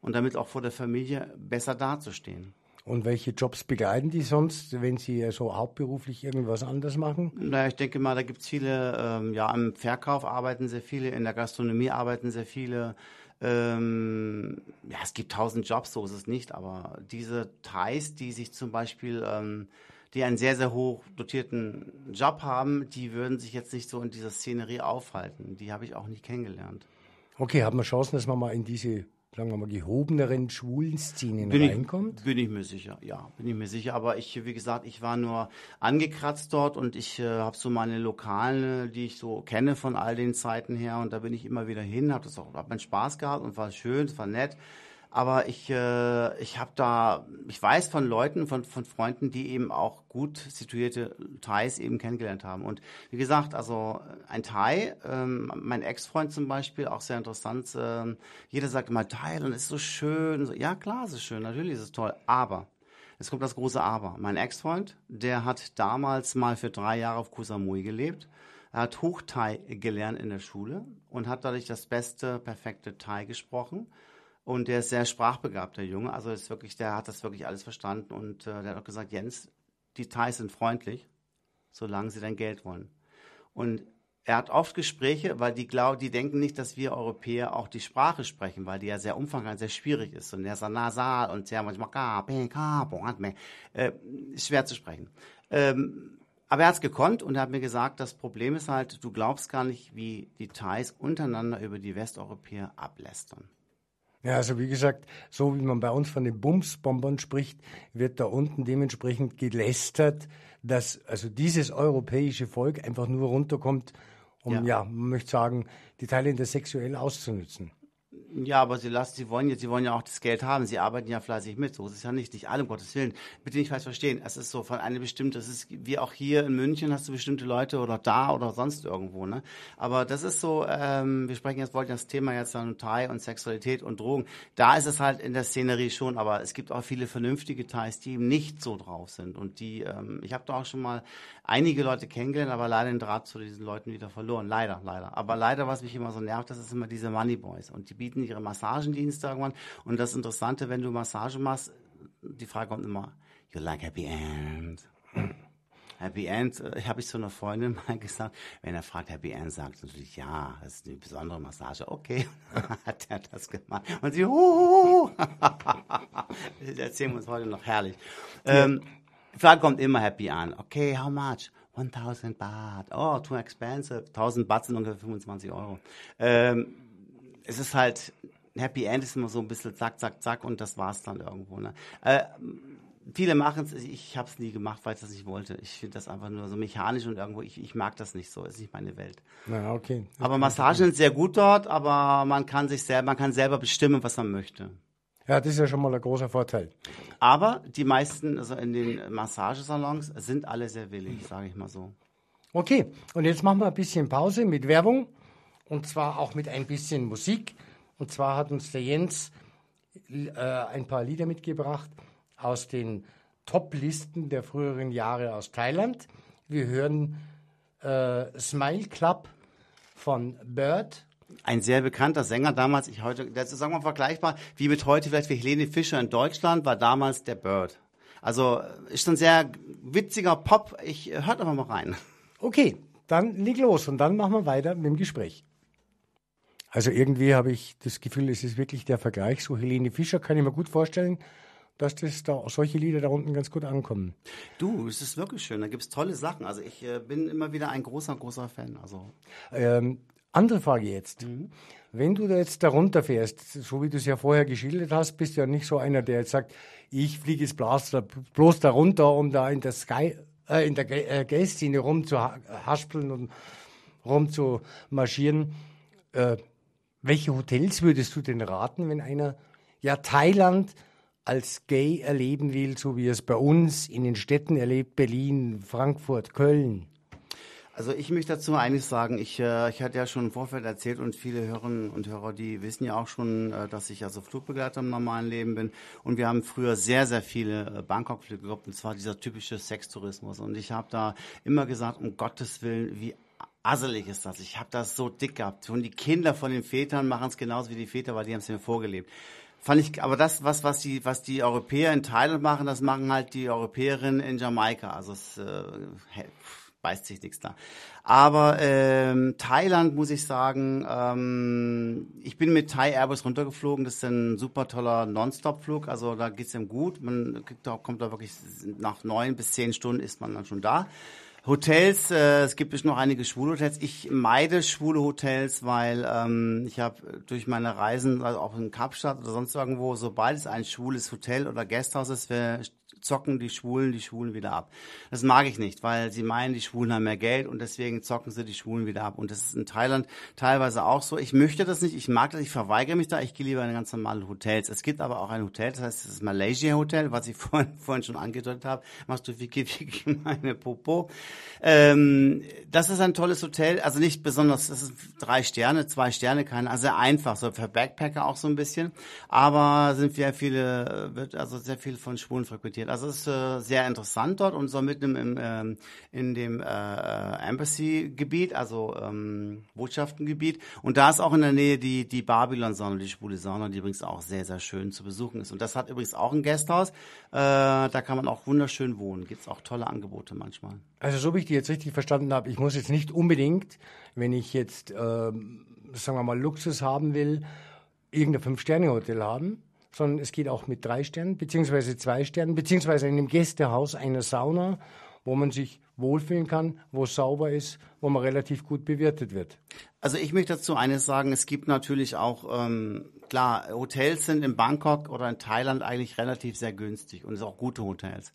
und damit auch vor der Familie besser dazustehen. Und welche Jobs begleiten die sonst, wenn sie so hauptberuflich irgendwas anderes machen? Naja, ich denke mal, da gibt es viele, ähm, ja, im Verkauf arbeiten sehr viele, in der Gastronomie arbeiten sehr viele. Ähm, ja, es gibt tausend Jobs, so ist es nicht, aber diese Thais, die sich zum Beispiel, ähm, die einen sehr, sehr hoch dotierten Job haben, die würden sich jetzt nicht so in dieser Szenerie aufhalten. Die habe ich auch nicht kennengelernt. Okay, haben wir Chancen, dass wir mal in diese sagen wir mal, gehobeneren schwulen Szenen bin reinkommt? Ich, bin ich mir sicher, ja, bin ich mir sicher. Aber ich, wie gesagt, ich war nur angekratzt dort und ich äh, habe so meine Lokalen, die ich so kenne von all den Zeiten her und da bin ich immer wieder hin, habe das auch, habe meinen Spaß gehabt und war schön, es war nett. Aber ich, äh, ich habe da, ich weiß von Leuten, von, von Freunden, die eben auch gut situierte Thais eben kennengelernt haben. Und wie gesagt, also ein Thai, ähm, mein Ex-Freund zum Beispiel, auch sehr interessant, ähm, jeder sagt immer Thailand ist so schön. So, ja, klar, es ist schön, natürlich ist es toll. Aber, es kommt das große Aber. Mein Ex-Freund, der hat damals mal für drei Jahre auf Koh Samui gelebt. Er hat Hochthai gelernt in der Schule und hat dadurch das beste, perfekte Thai gesprochen und der ist sehr sprachbegabt, der Junge. Also ist wirklich, der hat das wirklich alles verstanden. Und äh, der hat auch gesagt, Jens, die Thais sind freundlich, solange sie dein Geld wollen. Und er hat oft Gespräche, weil die glauben, die denken nicht, dass wir Europäer auch die Sprache sprechen, weil die ja sehr umfangreich, sehr schwierig ist und sehr nasal und sehr manchmal äh, schwer zu sprechen. Ähm, aber er hat es gekonnt und er hat mir gesagt, das Problem ist halt, du glaubst gar nicht, wie die Thais untereinander über die Westeuropäer ablästern. Ja, also wie gesagt, so wie man bei uns von den Bumsbombern spricht, wird da unten dementsprechend gelästert, dass also dieses europäische Volk einfach nur runterkommt, um, ja, ja man möchte sagen, die Thailänder sexuell auszunutzen. Ja, aber sie lassen, sie wollen jetzt, sie wollen ja auch das Geld haben. Sie arbeiten ja fleißig mit. So ist es ja nicht. Nicht alle, um Gottes Willen. Bitte nicht falsch verstehen. Es ist so von einer bestimmten, es ist wie auch hier in München hast du bestimmte Leute oder da oder sonst irgendwo, ne? Aber das ist so, ähm, wir sprechen jetzt, wollten das Thema jetzt an Thai und Sexualität und Drogen. Da ist es halt in der Szenerie schon, aber es gibt auch viele vernünftige Thais, die eben nicht so drauf sind. Und die, ähm, ich habe da auch schon mal einige Leute kennengelernt, aber leider den Draht zu diesen Leuten wieder verloren. Leider, leider. Aber leider, was mich immer so nervt, das ist immer diese Money Boys. Und die bieten ihre Massagendienste irgendwann. Und das Interessante, wenn du Massage machst, die Frage kommt immer, you like happy end? Happy End, äh, habe ich zu einer Freundin *laughs* mal gesagt, wenn er fragt, Happy End, sagt natürlich, ja, das ist eine besondere Massage. Okay, *laughs* hat er das gemacht. Und sie, *laughs* das erzählen wir uns heute noch herrlich. Ähm, die Frage kommt immer Happy an. Okay, how much? 1000 Baht. Oh, too expensive. 1000 Baht sind ungefähr 25 Euro. Ähm, es ist halt, Happy End ist immer so ein bisschen zack, zack, zack und das war's dann irgendwo. Ne? Äh, viele machen es, ich habe es nie gemacht, weil ich das nicht wollte. Ich finde das einfach nur so mechanisch und irgendwo, ich, ich mag das nicht so, ist nicht meine Welt. Na, okay. aber Massagen sind sehr gut dort, aber man kann sich selber, man kann selber bestimmen, was man möchte. Ja, das ist ja schon mal ein großer Vorteil. Aber die meisten, also in den Massagesalons, sind alle sehr willig, sage ich mal so. Okay, und jetzt machen wir ein bisschen Pause mit Werbung und zwar auch mit ein bisschen Musik. Und zwar hat uns der Jens äh, ein paar Lieder mitgebracht aus den Top-Listen der früheren Jahre aus Thailand. Wir hören äh, Smile Club von Bird. Ein sehr bekannter Sänger damals, ich heute, das ist sagen wir vergleichbar wie mit heute vielleicht wie Helene Fischer in Deutschland, war damals der Bird. Also ist ein sehr witziger Pop. Ich äh, hört aber mal rein. Okay, dann leg los und dann machen wir weiter mit dem Gespräch. Also irgendwie habe ich das Gefühl, es ist wirklich der Vergleich. So Helene Fischer kann ich mir gut vorstellen, dass das da solche Lieder da unten ganz gut ankommen. Du, es ist wirklich schön. Da gibt es tolle Sachen. Also ich äh, bin immer wieder ein großer, großer Fan. Also ähm, Andere Frage jetzt. Wenn du da jetzt da runterfährst, so wie du es ja vorher geschildert hast, bist du ja nicht so einer, der jetzt sagt, ich fliege jetzt bloß da, bloß da runter, um da in der Sky, äh, in der äh, Gay-Szene rumzuhaspeln und rumzumarschieren. Äh, welche Hotels würdest du denn raten, wenn einer ja Thailand als gay erleben will, so wie es bei uns in den Städten erlebt, Berlin, Frankfurt, Köln? Also ich möchte dazu eigentlich sagen, ich, äh, ich hatte ja schon im Vorfeld erzählt und viele Hörerinnen und Hörer, die wissen ja auch schon, äh, dass ich also Flugbegleiter im normalen Leben bin. Und wir haben früher sehr, sehr viele äh, Bangkok-Flüge gehabt, und zwar dieser typische Sextourismus. Und ich habe da immer gesagt, um Gottes Willen, wie asselig ist das. Ich habe das so dick gehabt. Und die Kinder von den Vätern machen es genauso wie die Väter, weil die haben es mir vorgelebt. Fand ich, aber das, was, was die, was die Europäer in Thailand machen, das machen halt die Europäerinnen in Jamaika. Also es äh, beißt sich nichts da. Aber ähm, Thailand muss ich sagen, ähm, ich bin mit Thai Airbus runtergeflogen. Das ist ein super toller Non-Stop-Flug. Also da geht's ihm gut. Man kommt da wirklich nach neun bis zehn Stunden ist man dann schon da. Hotels, äh, es gibt noch einige schwule Hotels. Ich meide schwule Hotels, weil ähm, ich habe durch meine Reisen, also auch in Kapstadt oder sonst irgendwo, sobald es ein schwules Hotel oder Gasthaus ist, zocken die Schwulen die Schwulen wieder ab. Das mag ich nicht, weil sie meinen, die Schwulen haben mehr Geld und deswegen zocken sie die Schwulen wieder ab. Und das ist in Thailand teilweise auch so. Ich möchte das nicht, ich mag das, ich verweigere mich da, ich gehe lieber in ganz normale Hotels. Es gibt aber auch ein Hotel, das heißt das Malaysia Hotel, was ich *laughs* vorhin, vorhin schon angedeutet habe. Machst du Wiki Wiki meine Popo. Ähm, das ist ein tolles Hotel, also nicht besonders, das ist drei Sterne, zwei Sterne, keine, also sehr einfach, so für Backpacker auch so ein bisschen, aber sind sehr viele, wird also sehr viel von Schwulen frequentiert. Es ist äh, sehr interessant dort und so mitten im, ähm, in dem äh, Embassy-Gebiet, also ähm, Botschaftengebiet und da ist auch in der Nähe die, die Babylon-Sauna, die schwule Sauna, die übrigens auch sehr, sehr schön zu besuchen ist. Und das hat übrigens auch ein Gasthaus, äh, da kann man auch wunderschön wohnen, gibt's auch tolle Angebote manchmal. Also so wie ich die jetzt richtig verstanden habe, ich muss jetzt nicht unbedingt, wenn ich jetzt, ähm, sagen wir mal, Luxus haben will, irgendein Fünf-Sterne-Hotel haben, sondern es geht auch mit drei Sternen, beziehungsweise zwei Sternen, beziehungsweise in einem Gästehaus eine Sauna, wo man sich wohlfühlen kann, wo es sauber ist, wo man relativ gut bewirtet wird. Also ich möchte dazu eines sagen, es gibt natürlich auch, ähm, klar, Hotels sind in Bangkok oder in Thailand eigentlich relativ sehr günstig und es sind auch gute Hotels.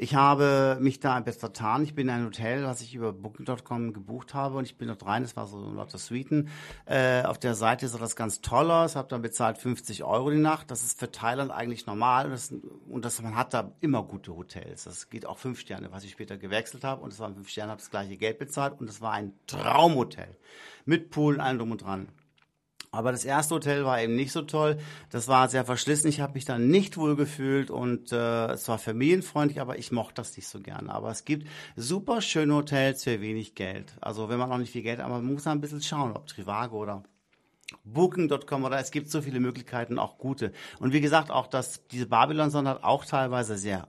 Ich habe mich da etwas vertan. Ich bin in ein Hotel, was ich über Booking.com gebucht habe und ich bin dort rein. Das war so lauter Suiten. Äh, auf der Seite sah das ganz toll aus. Habe dann bezahlt 50 Euro die Nacht. Das ist für Thailand eigentlich normal. Und das, und das, man hat da immer gute Hotels. Das geht auch fünf Sterne, was ich später gewechselt habe. Und es waren fünf Sterne, habe das gleiche Geld bezahlt. Und es war ein Traumhotel. Mit Pool, allem drum und dran. Aber das erste Hotel war eben nicht so toll. Das war sehr verschlissen. Ich habe mich da nicht wohl gefühlt und äh, es war familienfreundlich, aber ich mochte das nicht so gerne. Aber es gibt super schöne Hotels für wenig Geld. Also wenn man auch nicht viel Geld hat, aber man muss ein bisschen schauen, ob Trivago oder Booking.com oder es gibt so viele Möglichkeiten, auch gute. Und wie gesagt, auch das, diese Babylon-Sonne hat auch teilweise sehr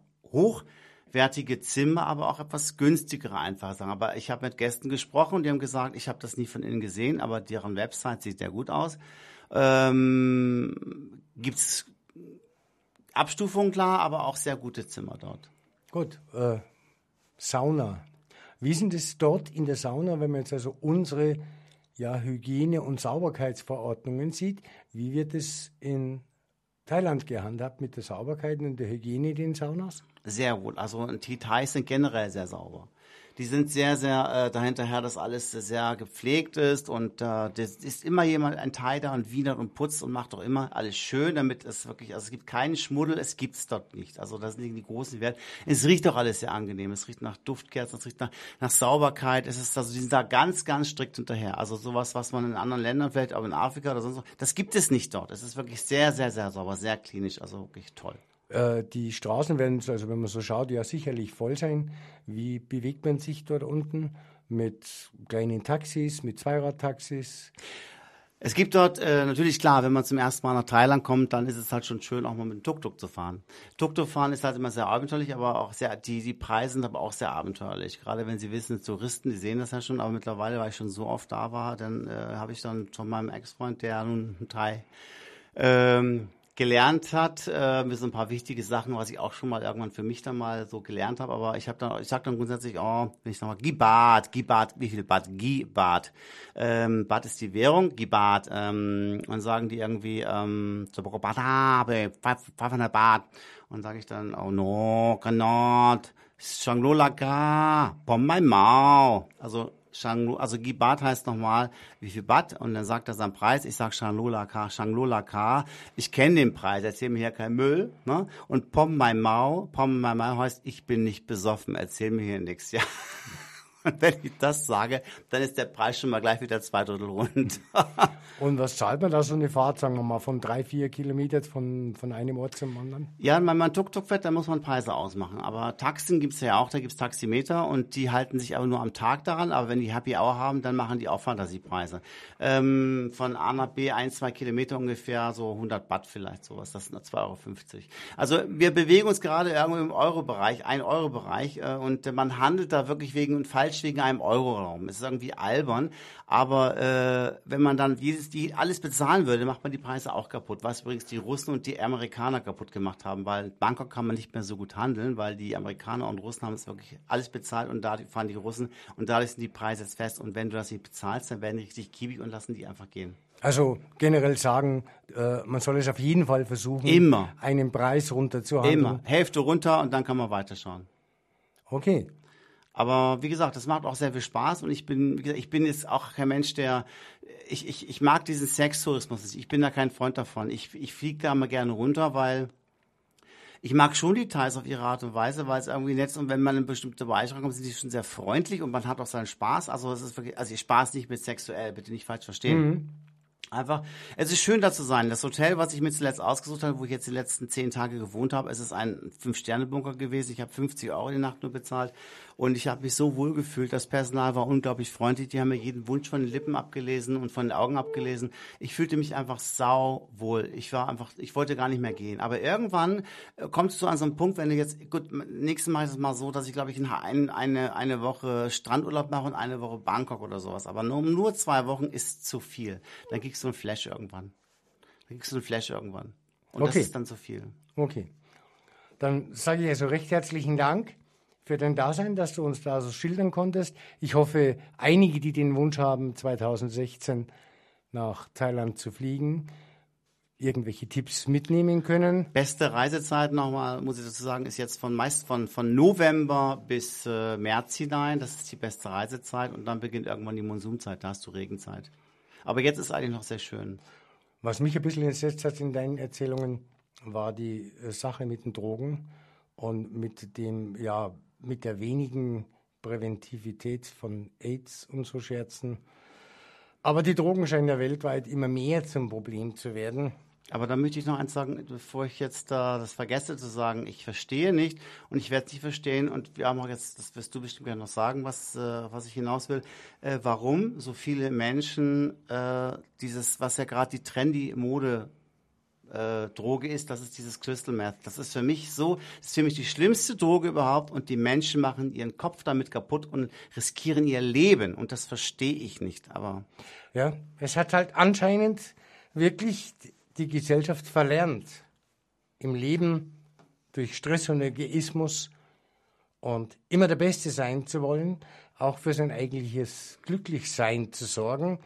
hochwertige Zimmer, aber auch etwas günstigere einfach sagen. Aber ich habe mit Gästen gesprochen und die haben gesagt, ich habe das nie von innen gesehen, aber deren Website sieht sehr gut aus. Ähm, gibt's Abstufungen klar, aber auch sehr gute Zimmer dort. Gut, äh, Sauna. Wie sind es dort in der Sauna, wenn man jetzt also unsere ja, Hygiene- und Sauberkeitsverordnungen sieht? Wie wird es in Thailand gehandhabt mit der Sauberkeit und der Hygiene in den Saunas? Sehr wohl. Also die Thais sind generell sehr sauber. Die sind sehr, sehr äh, dahinterher, dass alles sehr gepflegt ist und äh, das ist immer jemand, ein Thai da und wienert und putzt und macht doch immer alles schön, damit es wirklich, also es gibt keinen Schmuddel, es gibt's dort nicht. Also das sind die großen Werte. Es riecht doch alles sehr angenehm. Es riecht nach Duftkerzen, es riecht nach, nach Sauberkeit. Es ist also, die sind da ganz, ganz strikt hinterher. Also sowas, was man in anderen Ländern vielleicht, auch in Afrika oder sonst wo, das gibt es nicht dort. Es ist wirklich sehr, sehr, sehr sauber, sehr klinisch, also wirklich toll. Äh, die Straßen werden, also wenn man so schaut, ja sicherlich voll sein. Wie bewegt man sich dort unten? Mit kleinen Taxis, mit Zweiradtaxis? Es gibt dort äh, natürlich klar, wenn man zum ersten Mal nach Thailand kommt, dann ist es halt schon schön, auch mal mit dem Tuk-Tuk zu fahren. Tuk-Tuk fahren ist halt immer sehr abenteuerlich, aber auch sehr, die, die Preise sind aber auch sehr abenteuerlich. Gerade wenn Sie wissen, Touristen, die sehen das ja schon, aber mittlerweile, weil ich schon so oft da war, dann äh, habe ich dann von meinem Ex-Freund, der nun Thai ähm, gelernt hat. Äh, mir sind ein paar wichtige Sachen, was ich auch schon mal irgendwann für mich dann mal so gelernt habe. Aber ich habe dann, ich sag dann grundsätzlich, oh, wenn ich nochmal, Gibat, Gibat, wie viel Bad? Gibat. Ähm, Bad ist die Währung, Gibat. Ähm, und sagen die irgendwie, ähm, so Badabe, 500 Bad. Und sage ich dann, oh no, cannot, Shanglola Ka, Pom Mai Mao. Also Shanglu, also Gibat heißt nochmal, wie viel Bat? Und dann sagt er seinen Preis. Ich sag Shanglola Ka, Shanglola Ka. Ich kenne den Preis, erzähl mir hier kein Müll. Ne? Und Pom Mai Mao, Pom Mai Mao heißt, ich bin nicht besoffen, erzähl mir hier nichts. Ja. *laughs* Und *laughs* wenn ich das sage, dann ist der Preis schon mal gleich wieder zwei Drittel rund. *laughs* Und was zahlt man da so eine Fahrt, sagen wir mal, von drei, vier Kilometern von, von einem Ort zum anderen? Ja, wenn man Tuk-Tuk fährt, dann muss man Preise ausmachen. Aber Taxen gibt's ja auch, da gibt's Taximeter und die halten sich aber nur am Tag daran. Aber wenn die Happy Hour haben, dann machen die auch Fantasiepreise. Ähm, von A nach B, ein, zwei Kilometer ungefähr, so 100 Baht vielleicht, sowas. Das sind 2,50 Euro. Also wir bewegen uns gerade irgendwo im Euro-Bereich, ein Euro-Bereich äh, und man handelt da wirklich wegen falsch falsch wegen einem Euro-Raum. Es ist irgendwie albern, aber äh, wenn man dann jedes, die alles bezahlen würde, macht man die Preise auch kaputt. Was übrigens die Russen und die Amerikaner kaputt gemacht haben, weil Bangkok kann man nicht mehr so gut handeln, weil die Amerikaner und Russen haben es wirklich alles bezahlt und da fahren die Russen und dadurch sind die Preise jetzt fest. Und wenn du das nicht bezahlst, dann werden die richtig kiebig und lassen die einfach gehen. Also generell sagen, äh, man soll es auf jeden Fall versuchen, Immer. einen Preis runterzuhandeln. Immer. Hälfte runter und dann kann man weiterschauen. Okay. Aber wie gesagt, das macht auch sehr viel Spaß und ich bin, wie gesagt, ich bin jetzt auch kein Mensch, der, ich, ich, ich mag diesen Sextourismus. Ich bin da kein Freund davon. Ich, ich fliege da mal gerne runter, weil ich mag schon Details auf ihre Art und Weise, weil es irgendwie nett ist und wenn man in bestimmte Bereiche kommt, sind die schon sehr freundlich und man hat auch seinen Spaß. Also es ist wirklich, also ich Spaß nicht mit sexuell, bitte nicht falsch verstehen. Mhm. Einfach, es ist schön da zu sein. Das Hotel, was ich mir zuletzt ausgesucht habe, wo ich jetzt die letzten zehn Tage gewohnt habe, es ist ein Fünf-Sterne-Bunker gewesen. Ich habe 50 Euro die Nacht nur bezahlt und ich habe mich so wohl gefühlt. Das Personal war unglaublich freundlich. Die haben mir jeden Wunsch von den Lippen abgelesen und von den Augen abgelesen. Ich fühlte mich einfach sau wohl. Ich war einfach, ich wollte gar nicht mehr gehen. Aber irgendwann äh, kommst du an so einen Punkt, wenn du jetzt, gut, nächstes Mal ist es mal so, dass ich glaube ich in ein, eine, eine Woche Strandurlaub mache und eine Woche Bangkok oder sowas. Aber nur, nur zwei Wochen ist zu viel. Dann kriegst du ein Flash irgendwann. Dann kriegst du ein Flash irgendwann. Und okay. das ist dann zu viel. Okay. Dann sage ich also recht herzlichen Dank für dein Dasein, dass du uns da so schildern konntest. Ich hoffe, einige, die den Wunsch haben, 2016 nach Thailand zu fliegen, irgendwelche Tipps mitnehmen können. Beste Reisezeit nochmal, muss ich dazu sagen, ist jetzt von meist von, von November bis äh, März hinein. Das ist die beste Reisezeit und dann beginnt irgendwann die Monsumzeit, da hast du Regenzeit. Aber jetzt ist eigentlich noch sehr schön. Was mich ein bisschen entsetzt hat in deinen Erzählungen, war die äh, Sache mit den Drogen und mit dem, ja, mit der wenigen Präventivität von AIDS und so Scherzen. Aber die Drogen scheinen ja weltweit immer mehr zum Problem zu werden. Aber da möchte ich noch eins sagen, bevor ich jetzt da das vergesse zu sagen, ich verstehe nicht und ich werde es nicht verstehen und wir haben auch jetzt, das wirst du bestimmt gerne noch sagen, was, äh, was ich hinaus will, äh, warum so viele Menschen äh, dieses, was ja gerade die trendy Mode äh, Droge ist, das ist dieses Crystal Meth. Das ist für mich so, das ist für mich die schlimmste Droge überhaupt und die Menschen machen ihren Kopf damit kaputt und riskieren ihr Leben und das verstehe ich nicht, aber. Ja, es hat halt anscheinend wirklich die Gesellschaft verlernt, im Leben durch Stress und Egoismus und immer der Beste sein zu wollen, auch für sein eigentliches Glücklichsein zu sorgen.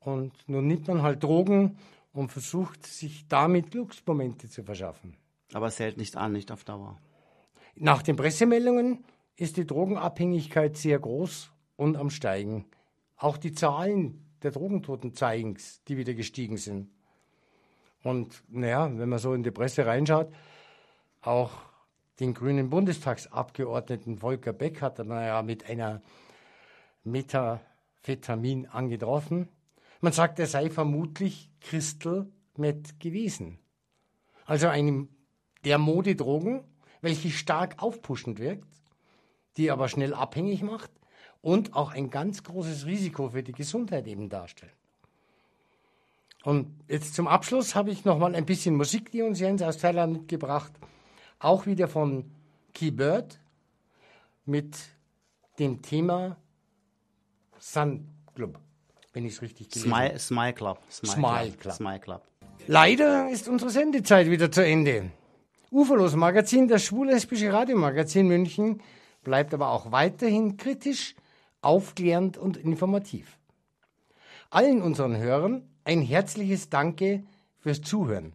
Und nun nimmt man halt Drogen und versucht, sich damit Glücksmomente zu verschaffen. Aber es hält nicht an, nicht auf Dauer. Nach den Pressemeldungen ist die Drogenabhängigkeit sehr groß und am Steigen. Auch die Zahlen der Drogentoten zeigen es, die wieder gestiegen sind. Und naja, wenn man so in die Presse reinschaut, auch den grünen Bundestagsabgeordneten Volker Beck hat er naja mit einer Metafetamin angetroffen. Man sagt, er sei vermutlich Crystal Meth gewesen. Also einem der Modedrogen, welche stark aufpuschend wirkt, die aber schnell abhängig macht und auch ein ganz großes Risiko für die Gesundheit eben darstellt. Und jetzt zum Abschluss habe ich noch mal ein bisschen Musik, die uns Jens aus Thailand mitgebracht. Auch wieder von Keybird mit dem Thema Sun Club wenn ich es richtig gelesen Smile, Smile Club. Smile, Smile Club. Smile Club. Leider ist unsere Sendezeit wieder zu Ende. Uferlos Magazin, das schwul-lesbische Radiomagazin München, bleibt aber auch weiterhin kritisch, aufklärend und informativ. Allen unseren Hörern ein herzliches Danke fürs Zuhören.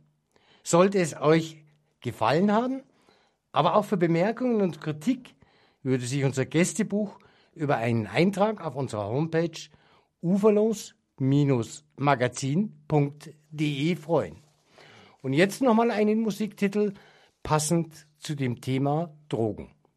Sollte es euch gefallen haben, aber auch für Bemerkungen und Kritik würde sich unser Gästebuch über einen Eintrag auf unserer Homepage uferlos-magazin.de freuen. Und jetzt nochmal einen Musiktitel passend zu dem Thema Drogen.